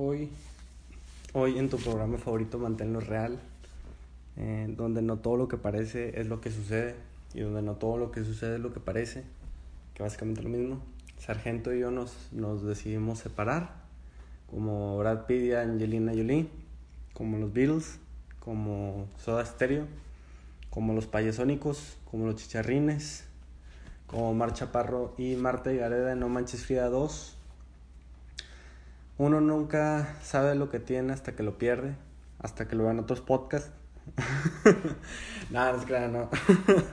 hoy, hoy en tu programa favorito Manténlo Real, eh, donde no todo lo que parece es lo que sucede y donde no todo lo que sucede es lo que parece, que básicamente es lo mismo. Sargento y yo nos, nos decidimos separar, como Brad Pitt y Angelina Jolie, como los Beatles, como Soda Stereo, como los Payasónicos, como los Chicharrines, como Mar Chaparro y Marta y Gareda en No Manches Frida 2 uno nunca sabe lo que tiene hasta que lo pierde, hasta que lo vean otros podcasts. Nada, no es claro, no.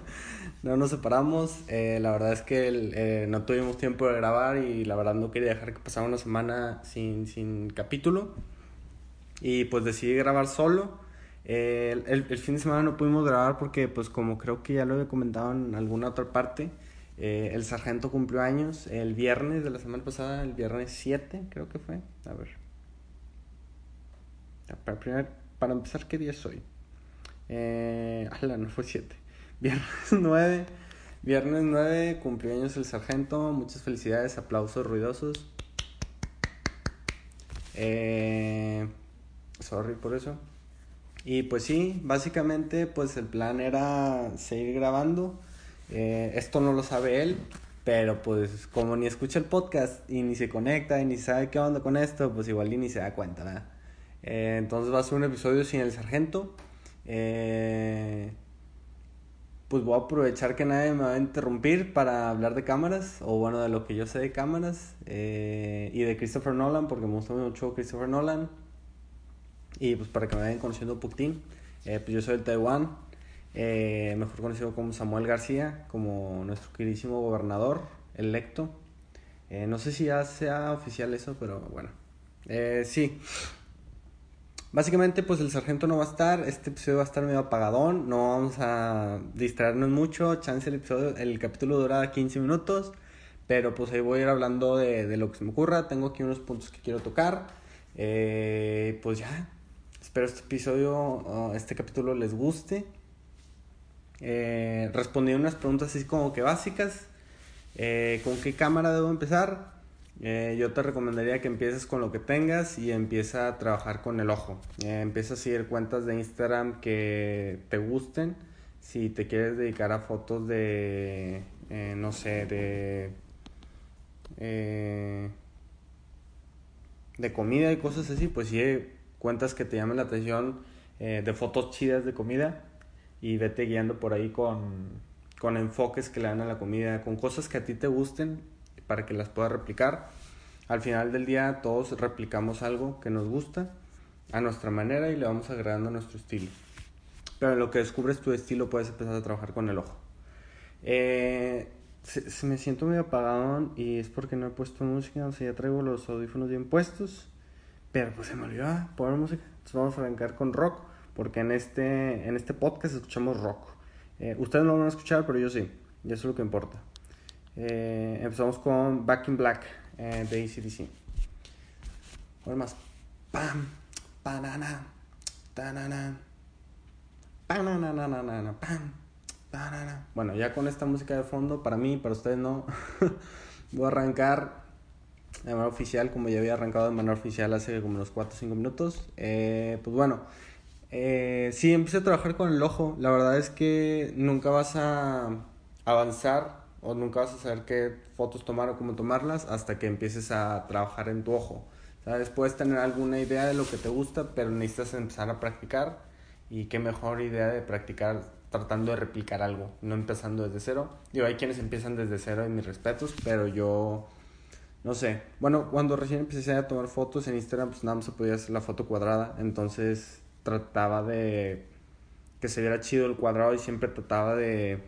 no nos separamos. Eh, la verdad es que eh, no tuvimos tiempo de grabar y la verdad no quería dejar que pasara una semana sin, sin capítulo. Y pues decidí grabar solo. Eh, el, el, fin de semana no pudimos grabar porque pues como creo que ya lo había comentado en alguna otra parte, eh, el sargento cumplió años el viernes de la semana pasada, el viernes 7 creo que fue. A ver. Para, empezar, ¿qué día es hoy? Eh, no fue 7. Viernes 9. Viernes 9 cumplió años el sargento. Muchas felicidades, aplausos ruidosos. Eh, sorry por eso. Y pues sí, básicamente pues el plan era seguir grabando. Eh, esto no lo sabe él, pero pues como ni escucha el podcast y ni se conecta y ni sabe qué onda con esto, pues igual ni se da cuenta, ¿verdad? Eh, entonces va a ser un episodio sin el sargento. Eh, pues voy a aprovechar que nadie me va a interrumpir para hablar de cámaras, o bueno, de lo que yo sé de cámaras, y de Christopher Nolan, porque me gusta mucho Christopher Nolan. Y pues para que me vayan conociendo un poquitín, pues yo soy de Taiwán, eh, mejor conocido como Samuel García, como nuestro queridísimo gobernador electo. Eh, no sé si ya sea oficial eso, pero bueno. Eh, sí. Básicamente, pues el sargento no va a estar. Este episodio va a estar medio apagadón. No vamos a distraernos mucho. Chance el episodio, el capítulo dura 15 minutos. Pero pues ahí voy a ir hablando de, de lo que se me ocurra. Tengo aquí unos puntos que quiero tocar. pues ya. Espero este episodio, este capítulo les guste. Eh, respondí unas preguntas así como que básicas. Eh, ¿Con qué cámara debo empezar? Eh, yo te recomendaría que empieces con lo que tengas y empieza a trabajar con el ojo. Eh, empieza a seguir cuentas de Instagram que te gusten. Si te quieres dedicar a fotos de, no sé, de, de comida y cosas así, pues sigue cuentas que te llamen la atención de fotos chidas de comida y vete guiando por ahí con, con enfoques que le dan a la comida, con cosas que a ti te gusten para que las puedas replicar. Al final del día todos replicamos algo que nos gusta a nuestra manera y le vamos agregando nuestro estilo. Pero en lo que descubres tu estilo puedes empezar a trabajar con el ojo. Eh, se, me siento medio apagado y es porque no he puesto música, o sea, ya traigo los audífonos bien puessos. Pero pues se me olvidó ah, poner música. Entonces vamos a arrancar con rock porque en este, en este podcast escuchamos rock. Eh, ustedes no lo van a escuchar, pero yo sí, y eso es lo que importa. Eh, empezamos con Back in Black eh, de ACDC. Ahora más. Pam, banana, tanana, pam, Bueno, ya con esta música de fondo, para mí, para ustedes no, voy a arrancar de manera oficial, como ya había arrancado de manera oficial hace como unos 4 o 5 minutos. pues bueno, eh, sí, empecé a trabajar con el ojo. La verdad es que nunca vas a avanzar o nunca vas a saber qué fotos tomar o cómo tomarlas hasta que empieces a trabajar en tu ojo. ¿Sabes? Puedes tener alguna idea de lo que te gusta, pero necesitas empezar a practicar. Y qué mejor idea de practicar tratando de replicar algo, no empezando desde cero. Digo, hay quienes empiezan desde cero en mis respetos, pero yo no sé. Bueno, cuando recién empecé a tomar fotos en Instagram, pues nada más se podía hacer la foto cuadrada. Entonces trataba de que se viera chido el cuadrado y siempre trataba de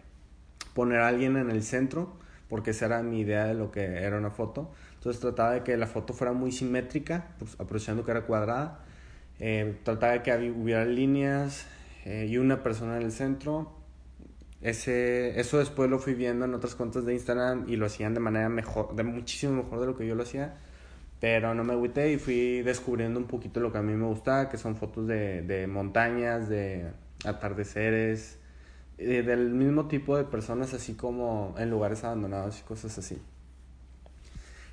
poner a alguien en el centro, porque esa era mi idea de lo que era una foto. Entonces trataba de que la foto fuera muy simétrica, pues, aprovechando que era cuadrada. Eh, trataba de que hubiera líneas eh, y una persona en el centro. Ese, eso después lo fui viendo en otras cuentas de Instagram y lo hacían de manera mejor, de muchísimo mejor de lo que yo lo hacía. Pero no me agüité y fui descubriendo un poquito lo que a mí me gustaba, que son fotos de, de montañas, de atardeceres, del mismo tipo de personas, así como en lugares abandonados y cosas así.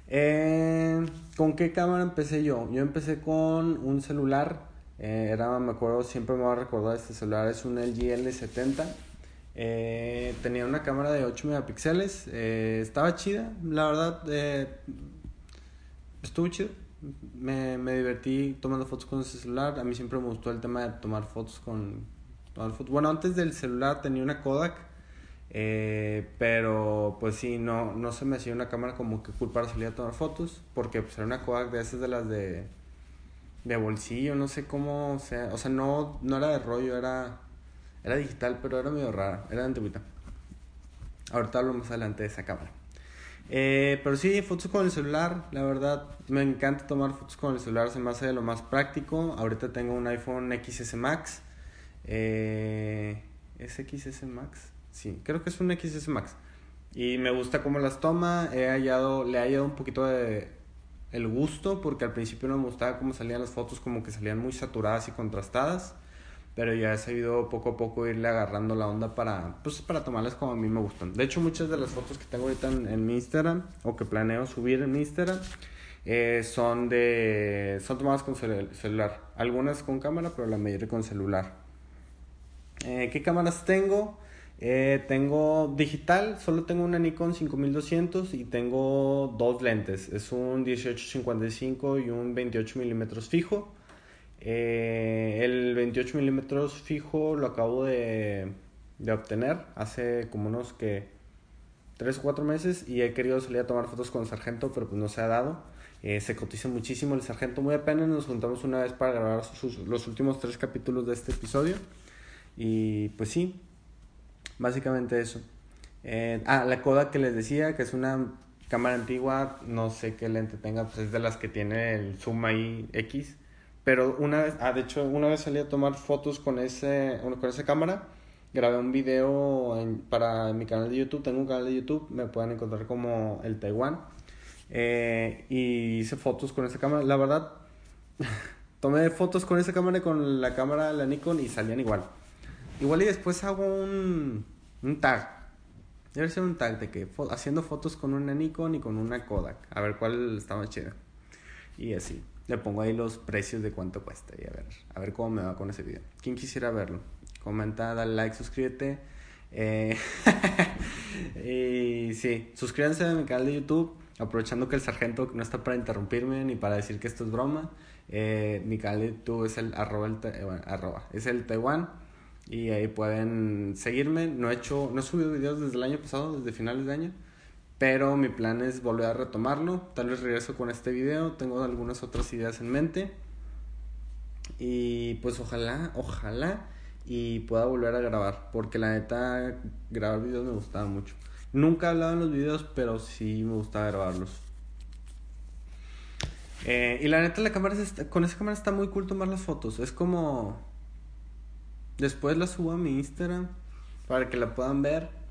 Eh, ¿Con qué cámara empecé yo? Yo empecé con un celular. Eh, era, me acuerdo, siempre me voy a recordar este celular. Es un LG L70. Eh, tenía una cámara de 8 megapíxeles. estaba chida, la verdad. Estuvo chido. Me, me divertí tomando fotos con ese celular. A mí siempre me gustó el tema de tomar fotos con... Tomar fotos. Bueno, antes del celular tenía una Kodak eh, pero pues sí, no, no se me hacía una cámara como que cool para salir a tomar fotos, porque pues era una Kodak de esas de las de, de bolsillo, no sé cómo sea, o sea, no, no era de rollo, era, era digital, pero era medio rara, era de antigüita. Ahorita hablo más adelante de esa cámara. Eh, pero sí, fotos con el celular, la verdad, me encanta tomar fotos con el celular, se me hace de lo más práctico. Ahorita tengo un iPhone XS Max. Eh, ¿Es XS Max? Sí, creo que es un XS Max. Y me gusta cómo las toma. He hallado, le he hallado un poquito de el gusto, porque al principio no me gustaba cómo salían las fotos, como que salían muy saturadas y contrastadas. Pero ya he sabido poco a poco irle agarrando la onda para, pues, para tomarlas como a mí me gustan. De hecho, muchas de las fotos que tengo ahorita en, mi Instagram, o que planeo subir en mi Instagram, eh, son de son tomadas con celular. Algunas con cámara, pero la mayoría con celular. Eh, ¿Qué cámaras tengo? Eh, tengo digital, solo tengo una Nikon 5200 y tengo dos lentes. Es un 1855 y un 28 milímetros fijo. Eh, el 28 milímetros fijo lo acabo de, de, obtener hace como unos que 3 o 4 meses y he querido salir a tomar fotos con el sargento, pero pues no se ha dado. Eh, se cotiza muchísimo el sargento, muy apenas nos juntamos una vez para grabar los últimos tres capítulos de este episodio. Y pues sí, Básicamente eso. Eh, ah, la Kodak que les decía, que es una cámara antigua, no sé qué lente tenga, pues es de las que tiene el zoom ahí X. Pero una vez, ah, de hecho, una vez salí a tomar fotos con, ese, con esa cámara. Grabé un video para mi canal de YouTube. Tengo un canal de YouTube, me pueden encontrar como el Taiwán. Eh, y hice fotos con esa cámara. La verdad, tomé fotos con esa cámara y con la cámara la Nikon y salían igual. Igual y después hago un, un tag. Debe ser un tag de que haciendo fotos con una Nikon y con una Kodak. A ver cuál está más chida. Y así. Le pongo ahí los precios de cuánto cuesta y a ver, a ver cómo me va con ese video. ¿Quién quisiera verlo? Comenta, dale like, suscríbete. Eh, y sí, suscríbanse a mi canal de YouTube. Aprovechando que el sargento no está para interrumpirme ni para decir que esto es broma. Eh, mi canal de YouTube es el arroba, el, eh, arroba es el Taiwán y ahí pueden seguirme. No he hecho, no he subido videos desde el año pasado, desde finales de año, pero mi plan es volver a retomarlo. Tal vez regreso con este video, tengo algunas otras ideas en mente. Y pues ojalá, ojalá y pueda volver a grabar, porque la neta grabar videos me gustaba mucho. Nunca he hablado en los videos, pero sí me gustaba grabarlos. Eh, y la neta la cámara con esa cámara está muy cool tomar las fotos. Es como Después la subo a mi Instagram para que la puedan ver.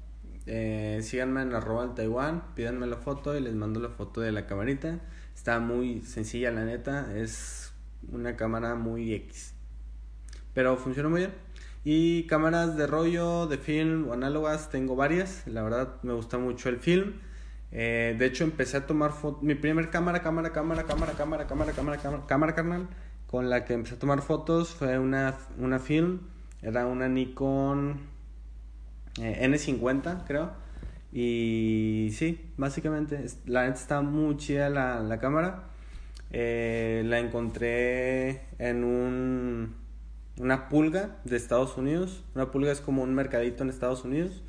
Eh, síganme en arroba el Taiwán, pídanme la foto y les mando la foto de la camarita. Está muy sencilla la neta, es una cámara muy X. Pero funciona muy bien. Y cámaras de rollo, de film o análogas, tengo varias. La verdad me gusta mucho el film. Eh, de hecho empecé a tomar fotos. Mi primer cámara, cámara, cámara, cámara, cámara, cámara, cámara, cámara, cámara carnal. Con la que empecé a tomar fotos fue una, una film era una Nikon eh, N50, creo. Y sí, básicamente, la neta está muy chida la, la cámara. Eh, la encontré en un, una pulga de Estados Unidos. Una pulga es como un mercadito en Estados Unidos.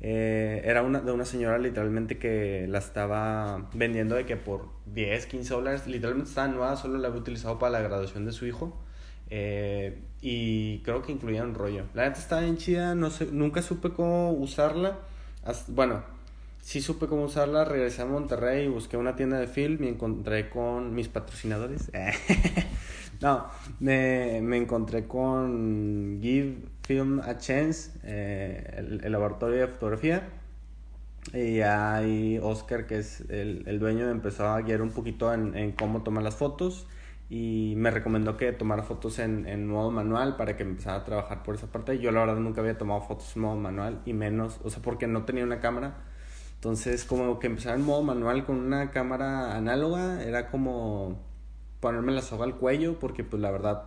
Eh, era una, de una señora literalmente que la estaba vendiendo de que por 10, 15 dólares. Literalmente estaba nueva, solo la había utilizado para la graduación de su hijo. Eh, y creo que incluía un rollo. La neta estaba bien chida, no sé, nunca supe cómo usarla. bueno, sí supe cómo usarla, regresé a Monterrey, busqué una tienda de film y encontré con mis patrocinadores. no, me, me, encontré con Give Film a Chance, eh, el, laboratorio de fotografía. Y ahí Oscar, que es el, el dueño, empezó a guiar un poquito en, en cómo tomar las fotos y me recomendó que tomara fotos en, en modo manual para que empezara a trabajar por esa parte. Yo la verdad nunca había tomado fotos en modo manual y menos, o sea, porque no tenía una cámara. Entonces, como que empezar en modo manual con una cámara análoga era como ponerme la soga al cuello, porque pues la verdad,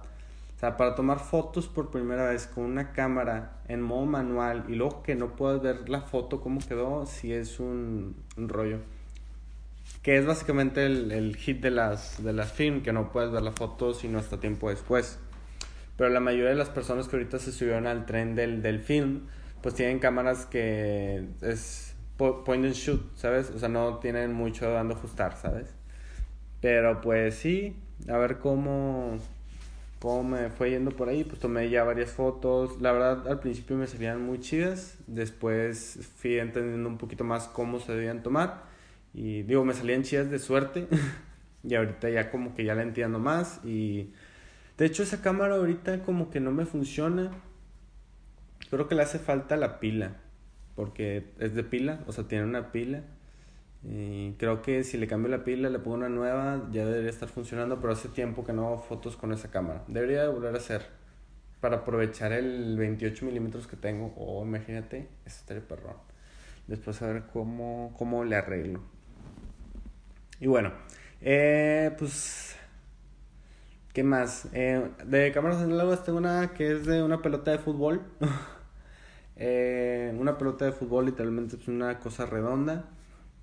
o sea, para tomar fotos por primera vez con una cámara en modo manual y luego que no puedas ver la foto cómo quedó, sí es un, rollo. Que es básicamente el, el, hit de las, de las film, que no puedes ver la foto sino hasta tiempo después. Pero la mayoría de las personas que ahorita se subieron al tren del, del film, pues tienen cámaras que es point and shoot, ¿sabes? O sea, no tienen mucho dando ajustar, ¿sabes? Pero pues sí, a ver cómo, cómo me fue yendo por ahí. Pues tomé ya varias fotos. La verdad, al principio me salían muy chidas. Después fui entendiendo un poquito más cómo se debían tomar. Y digo, me salían chidas de suerte. y ahorita ya como que ya la entiendo más. Y de hecho, esa cámara ahorita como que no me funciona. Creo que le hace falta la pila. Porque es de pila, o sea, tiene una pila. Y creo que si le cambio la pila, le pongo una nueva, ya debería estar funcionando, pero hace tiempo que no hago fotos con esa cámara. Debería volver a hacer para aprovechar el 28 milímetros que tengo. Oh, imagínate, eso estaría perrón. Después a ver cómo, cómo le arreglo. Y bueno, eh, pues, ¿qué más? Eh, de cámaras análogas tengo una que es de una pelota de fútbol. eh, una pelota de fútbol literalmente es una cosa redonda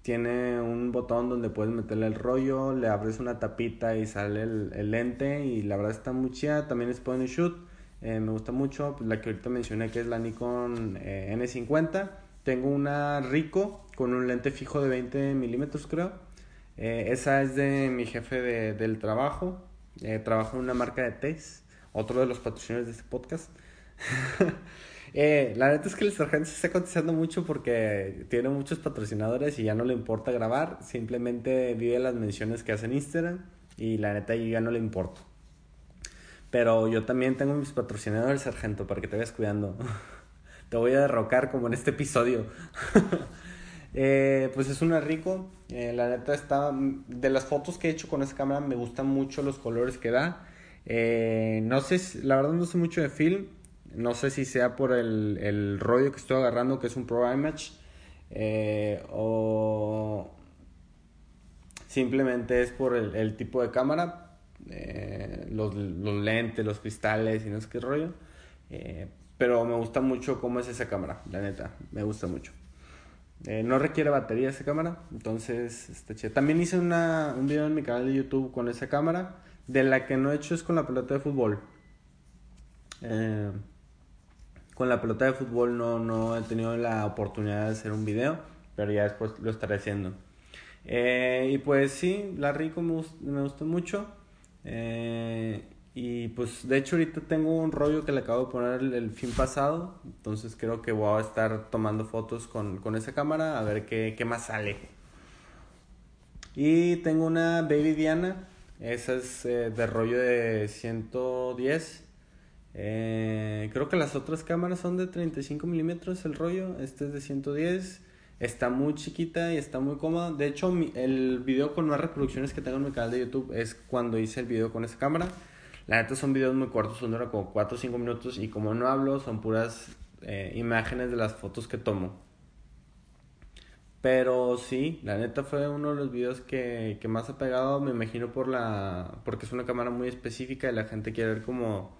tiene un botón donde puedes meterle el rollo, le abres una tapita y sale el, lente y la verdad está muy chida. También es point and shoot, eh, me gusta mucho. Pues la que ahorita mencioné que es la Nikon eh, N50. Tengo una Rico con un lente fijo de 20 milímetros creo. Eh, esa es de mi jefe de, del trabajo. trabajo en una marca de test, otro de los patrocinadores de este podcast. Eh, la neta es que el sargento se está cotizando mucho porque tiene muchos patrocinadores y ya no le importa grabar, simplemente vive las menciones que hace en Instagram y la neta ya no le importa. Pero yo también tengo mis patrocinadores, sargento, para que te vayas cuidando. te voy a derrocar como en este episodio. eh, pues es una rico. Eh, la neta está. De las fotos que he hecho con esa cámara, me gustan mucho los colores que da. Eh, no sé, la verdad no sé mucho de film. No sé si sea por el, el rollo que estoy agarrando, que es un Pro Image, eh, o simplemente es por el, el tipo de cámara, eh, los, los, lentes, los cristales y no sé qué rollo. Pero me gusta mucho cómo es esa cámara, la neta, me gusta mucho. No requiere batería esa cámara, entonces está. También hice una, un video en mi canal de YouTube con esa cámara, de la que no he hecho es con la pelota de fútbol. Eh, con la pelota de fútbol no, no he tenido la oportunidad de hacer un video, pero ya después lo estaré haciendo. Eh, y pues sí, la Rico me, me gustó mucho. Eh, y pues de hecho ahorita tengo un rollo que le acabo de poner el, fin pasado. Entonces creo que voy a estar tomando fotos con, con esa cámara a ver qué, qué, más sale. Y tengo una Baby Diana. Esa es eh, de rollo de 110. Eh, creo que las otras cámaras son de 35 milímetros el rollo. Este es de 110. Está muy chiquita y está muy cómoda. De hecho, el video con más reproducciones que tengo en mi canal de YouTube es cuando hice el video con esa cámara. La neta son videos muy cortos, son de como 4 o 5 minutos. Y como no hablo, son puras eh, imágenes de las fotos que tomo. Pero sí, la neta fue uno de los videos que, que más ha pegado. Me imagino por la. porque es una cámara muy específica y la gente quiere ver como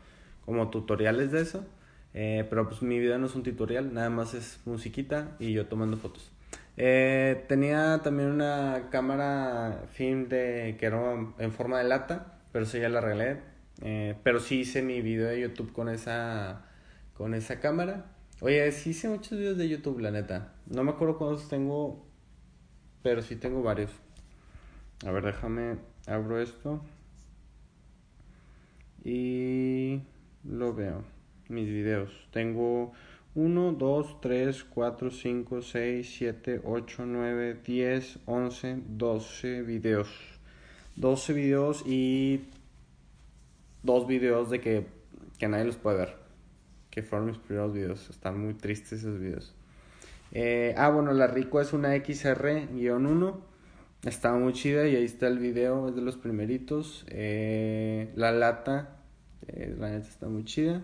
como tutoriales de eso. Eh, pero pues mi video no es un tutorial, nada más es musiquita y yo tomando fotos. Eh, tenía también una cámara film de que era en forma de lata, pero eso ya la arreglé. Eh, pero sí hice mi video de YouTube con esa con esa cámara. Oye, sí hice muchos videos de YouTube, la neta. No me acuerdo cuántos tengo, pero sí tengo varios. A ver, déjame abro esto. Y lo veo. Mis videos. Tengo 1, 2, 3, 4, 5, 6, 7, 8, 9, 10, 11, 12 videos. 12 videos y dos videos de que, que nadie los puede ver. Que fueron mis primeros videos. Están muy tristes esos videos. Eh, ah, bueno, la Rico es una XR-1. Está muy chida y ahí está el video, es de los primeritos. Eh, la lata eh, la neta está muy chida.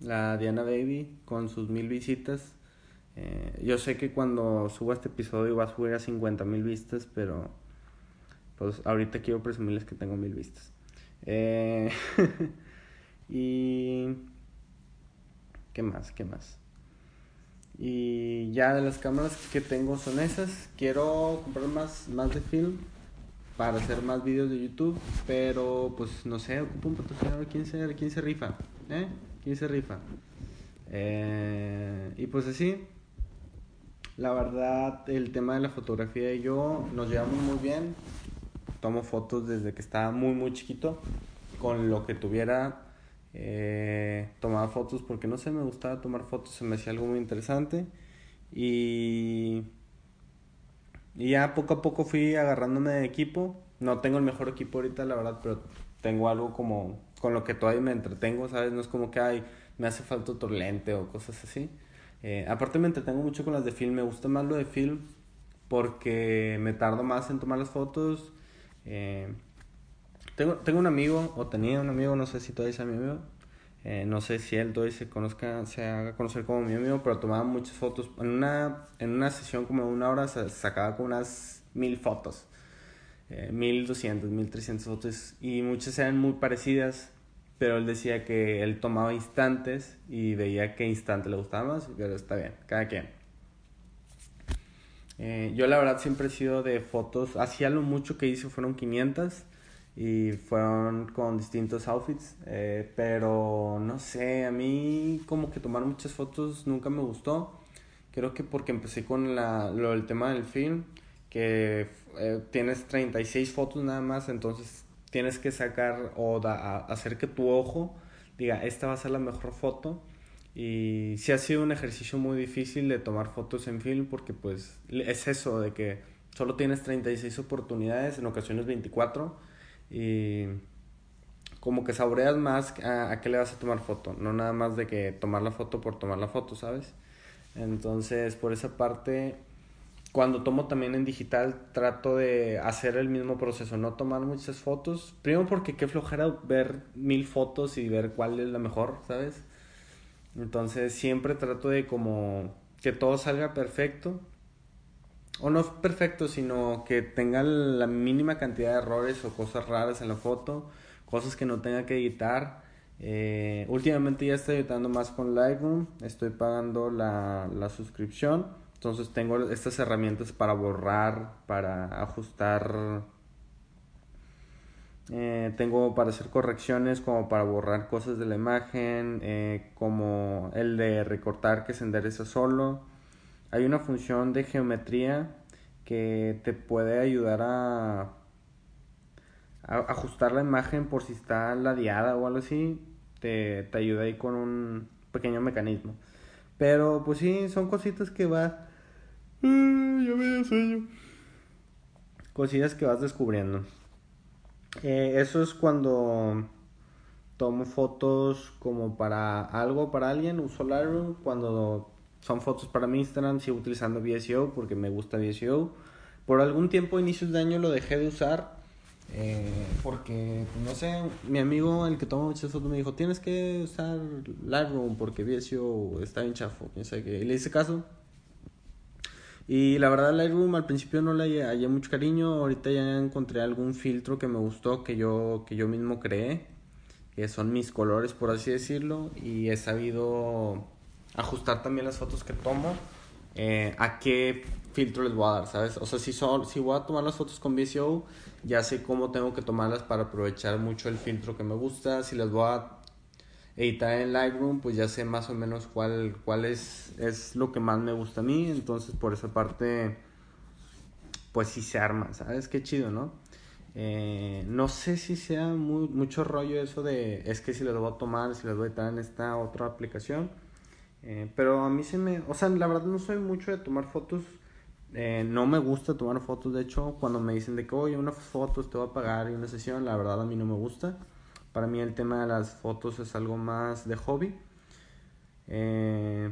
La Diana Baby con sus mil visitas. Yo sé que cuando suba este episodio va a subir a 50 mil vistas, pero pues ahorita quiero presumirles que tengo mil vistas. Eh, y... ¿Qué más? ¿Qué más? Y ya de las cámaras que tengo son esas. Quiero comprar más, más de film para hacer más videos de YouTube, pero pues no sé, ocupo un patrocinador. ¿Quién se, quién se rifa? ¿Eh? ¿Quién se rifa? Eh, y pues así, la verdad, el tema de la fotografía y yo nos llevamos muy bien. Tomo fotos desde que estaba muy, muy chiquito. Con lo que tuviera, eh, tomaba fotos porque no sé, me gustaba tomar fotos, se me hacía algo muy interesante. Y, y ya poco a poco fui agarrándome de equipo. No tengo el mejor equipo ahorita, la verdad, pero tengo algo como con lo que todavía me entretengo, ¿sabes? No es como que hay, me hace falta otro lente o cosas así. Eh, aparte me entretengo mucho con las de film, me gusta más lo de film porque me tardo más en tomar las fotos. Eh, tengo, tengo un amigo, o tenía un amigo, no sé si todavía es mi amigo, eh, no sé si él todavía se conozca, se haga conocer como mi amigo, pero tomaba muchas fotos. En una, en una sesión como de una hora se sacaba con unas mil fotos, doscientos, mil trescientas fotos, y muchas eran muy parecidas pero él decía que él tomaba instantes y veía qué instante le gustaba más, pero está bien, cada quien. Eh, yo la verdad siempre he sido de fotos, hacía lo mucho que hice fueron 500 y fueron con distintos outfits, eh, pero no sé, a mí como que tomar muchas fotos nunca me gustó. Creo que porque empecé con la, lo del tema del film, que eh, tienes 36 fotos nada más, entonces tienes que sacar o hacer que tu ojo diga, esta va a ser la mejor foto. Y sí ha sido un ejercicio muy difícil de tomar fotos en film porque pues es eso de que solo tienes 36 oportunidades, en ocasiones 24 y como que saboreas más a, a, qué le vas a tomar foto, no nada más de que tomar la foto por tomar la foto, ¿sabes? Entonces, por esa parte cuando tomo también en digital trato de hacer el mismo proceso, no tomar muchas fotos. Primero porque qué flojera ver mil fotos y ver cuál es la mejor, ¿sabes? Entonces siempre trato de como que todo salga perfecto. O no perfecto, sino que tenga la mínima cantidad de errores o cosas raras en la foto, cosas que no tenga que editar. Eh, últimamente ya estoy editando más con Lightroom, estoy pagando la, la suscripción entonces tengo estas herramientas para borrar, para ajustar. Eh, tengo para hacer correcciones como para borrar cosas de la imagen, eh, como el de recortar que se endereza solo. Hay una función de geometría que te puede ayudar a, ajustar la imagen por si está ladeada o algo así. Te, te ayuda ahí con un pequeño mecanismo. Pero pues sí, son cositas que va ya me dio sueño. Que vas descubriendo. Eh, eso es cuando tomo fotos como para algo, para alguien, uso Lightroom. Cuando son fotos para mi Instagram, sigo utilizando VSO porque me gusta VSO. Por algún tiempo, inicios de año, lo dejé de usar. Eh, porque, no sé, mi amigo, el que toma muchas fotos, me dijo: Tienes que usar Lightroom porque VSO está bien chafo. Y le hice caso y la verdad Lightroom al principio no le hallé mucho cariño, ahorita ya encontré algún filtro que me gustó, que yo, que yo mismo creé, que son mis colores por así decirlo, y he sabido ajustar también las fotos que tomo eh, a qué filtro les voy a dar, ¿sabes? O sea, si, son, si voy a tomar las fotos con VSO, ya sé cómo tengo que tomarlas para aprovechar mucho el filtro que me gusta, si las voy a editar en Lightroom, pues ya sé más o menos cuál, cuál es, es lo que más me gusta a mí. Entonces, por esa parte, pues sí se arma, ¿sabes? Qué chido, ¿no? Eh, no sé si sea muy, mucho rollo eso de, es que si les voy a tomar, si les voy a editar en esta otra aplicación. Eh, pero a mí se me, o sea, la verdad no soy mucho de tomar fotos. Eh, no me gusta tomar fotos, de hecho, cuando me dicen de que, oye, una foto te voy a pagar y una sesión, la verdad a mí no me gusta. Para mí el tema de las fotos es algo más de hobby. Eh,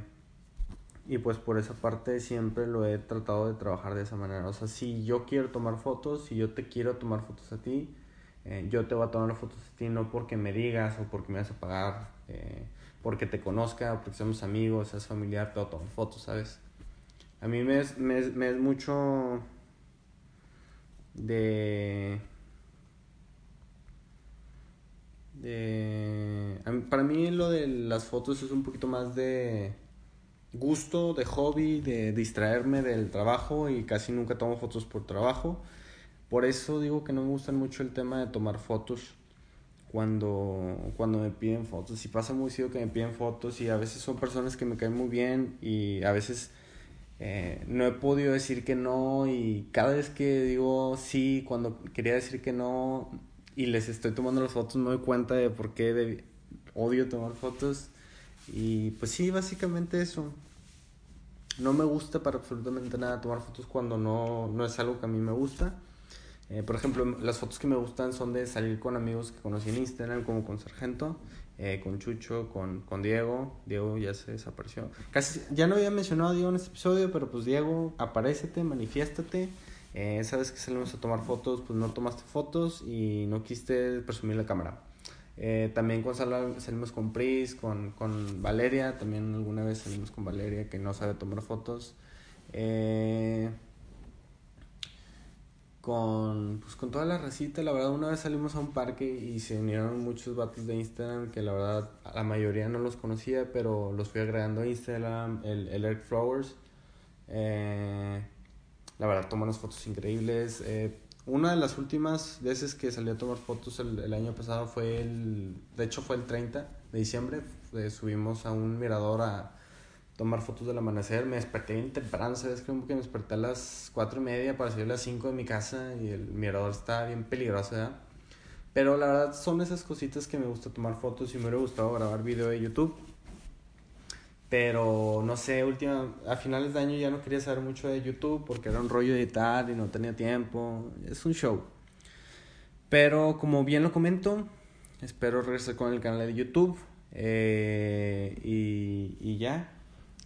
y pues por esa parte siempre lo he tratado de trabajar de esa manera. O sea, si yo quiero tomar fotos, si yo te quiero tomar fotos a ti, eh, yo te voy a tomar fotos a ti no porque me digas o porque me vas a pagar, eh, porque te conozca, porque somos amigos, seas familiar, te voy a tomar fotos, ¿sabes? A mí me es, me es mucho de... de para mí lo de las fotos es un poquito más de gusto, de hobby, de distraerme del trabajo y casi nunca tomo fotos por trabajo. Por eso digo que no me gusta mucho el tema de tomar fotos cuando, cuando me piden fotos. Y pasa muy seguido que me piden fotos y a veces son personas que me caen muy bien y a veces eh, no he podido decir que no y cada vez que digo sí, cuando quería decir que no y les estoy tomando las fotos me doy cuenta de por qué odio tomar fotos. Y pues sí, básicamente eso. No me gusta para absolutamente nada tomar fotos cuando no, no es algo que a mí me gusta. Eh, por ejemplo, las fotos que me gustan son de salir con amigos que conocí en Instagram, como con Sargento, eh, con Chucho, con, con Diego. Diego ya se desapareció. Casi, ya no había mencionado a Diego en este episodio, pero pues Diego, aparécete, manifiéstate. Eh, esa vez que salimos a tomar fotos, pues no tomaste fotos y no quisiste presumir la cámara. Eh, también con salimos con Pris, con, con Valeria, también alguna vez salimos con Valeria que no sabe tomar fotos. Eh, con, pues con toda la racita, la verdad, una vez salimos a un parque y se unieron muchos vatos de Instagram que la verdad la mayoría no los conocía, pero los fui agregando a Instagram, el, el Eric Flowers. Eh, la verdad, toma unas fotos increíbles. Eh, una de las últimas veces que salí a tomar fotos el, año pasado fue el, de hecho fue el 30 de diciembre, eh, subimos a un mirador a tomar fotos del amanecer. Me desperté bien temprano, ¿sabes? Creo que me desperté a las 4 y media para salir a las 5 de mi casa y el mirador está bien peligroso, ¿verdad? Pero la verdad son esas cositas que me gusta tomar fotos y me hubiera gustado grabar video de YouTube. Pero no sé, última, a finales de año ya no quería saber mucho de YouTube porque era un rollo editar y no tenía tiempo. Es un show. Pero como bien lo comento, espero regresar con el canal de YouTube. Eh, y, y ya,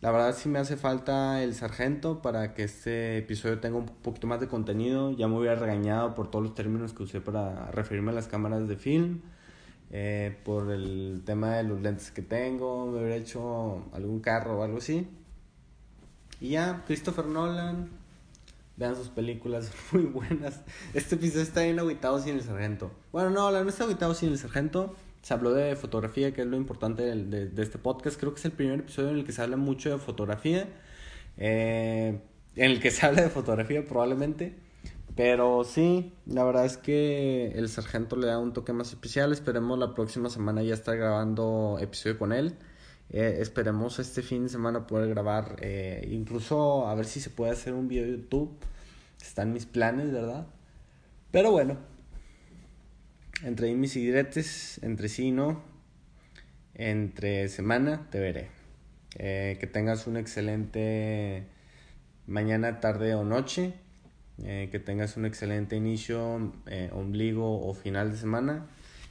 la verdad sí me hace falta el sargento para que este episodio tenga un poquito más de contenido. Ya me hubiera regañado por todos los términos que usé para referirme a las cámaras de film. Eh, por el tema de los lentes que tengo. Me hubiera hecho algún carro o algo así. Y ya, Christopher Nolan. Vean sus películas, muy buenas. Este episodio está bien aguitado sin el sargento. Bueno, no, no está aguitado sin el sargento se habló de fotografía, que es lo importante de, de, este podcast. Creo que es el primer episodio en el que se habla mucho de fotografía. Eh, en el que se habla de fotografía probablemente. Pero sí, la verdad es que el sargento le da un toque más especial. Esperemos la próxima semana ya estar grabando episodio con él. Eh, esperemos este fin de semana poder grabar. Eh, incluso a ver si se puede hacer un video de YouTube. Están mis planes, ¿verdad? Pero bueno, entre mis y entre sí no, entre semana te veré. Eh, que tengas un excelente mañana, tarde o noche. Eh, que tengas un excelente inicio, eh, ombligo o final de semana.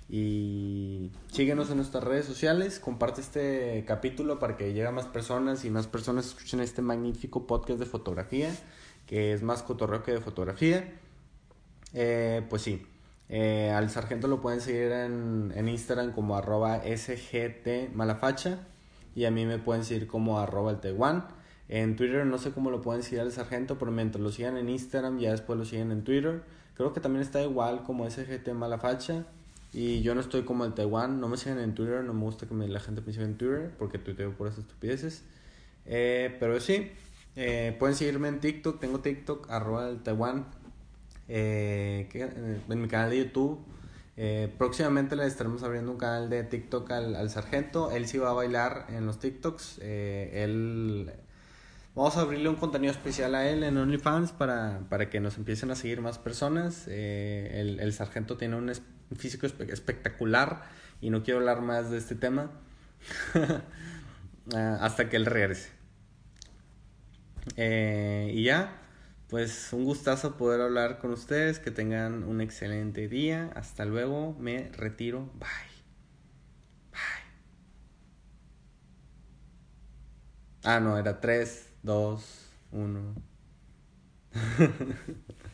Y síguenos en nuestras redes sociales, comparte este capítulo para que llegue a más personas y más personas escuchen este magnífico podcast de fotografía, que es más cotorreo que de fotografía. pues sí, eh, al sargento lo pueden seguir en, en Instagram como arroba sgtmalafacha y a mí me pueden seguir como arroba el Taiwan. En Twitter no sé cómo lo pueden seguir al sargento, pero mientras lo sigan en Instagram ya después lo siguen en Twitter. Creo que también está igual como SGT Malafacha. Y yo no estoy como el Taiwan, no me sigan en Twitter, no me gusta que me, la gente me siga en Twitter porque tuiteo por esas estupideces. Eh, pero sí, eh, pueden seguirme en TikTok, tengo TikTok, arroba el Taiwan, eh, eh, en mi canal de YouTube. Eh, próximamente le estaremos abriendo un canal de TikTok al, al, sargento. Él sí va a bailar en los TikToks. él Vamos a abrirle un contenido especial a él en OnlyFans para, para que nos empiecen a seguir más personas. el, el, sargento tiene un, físico espectacular y no quiero hablar más de este tema. Ah, hasta que él regrese. y ya, pues un gustazo poder hablar con ustedes, que tengan un excelente día, hasta luego, me retiro, bye. Ah, no, era 3, 2, 1.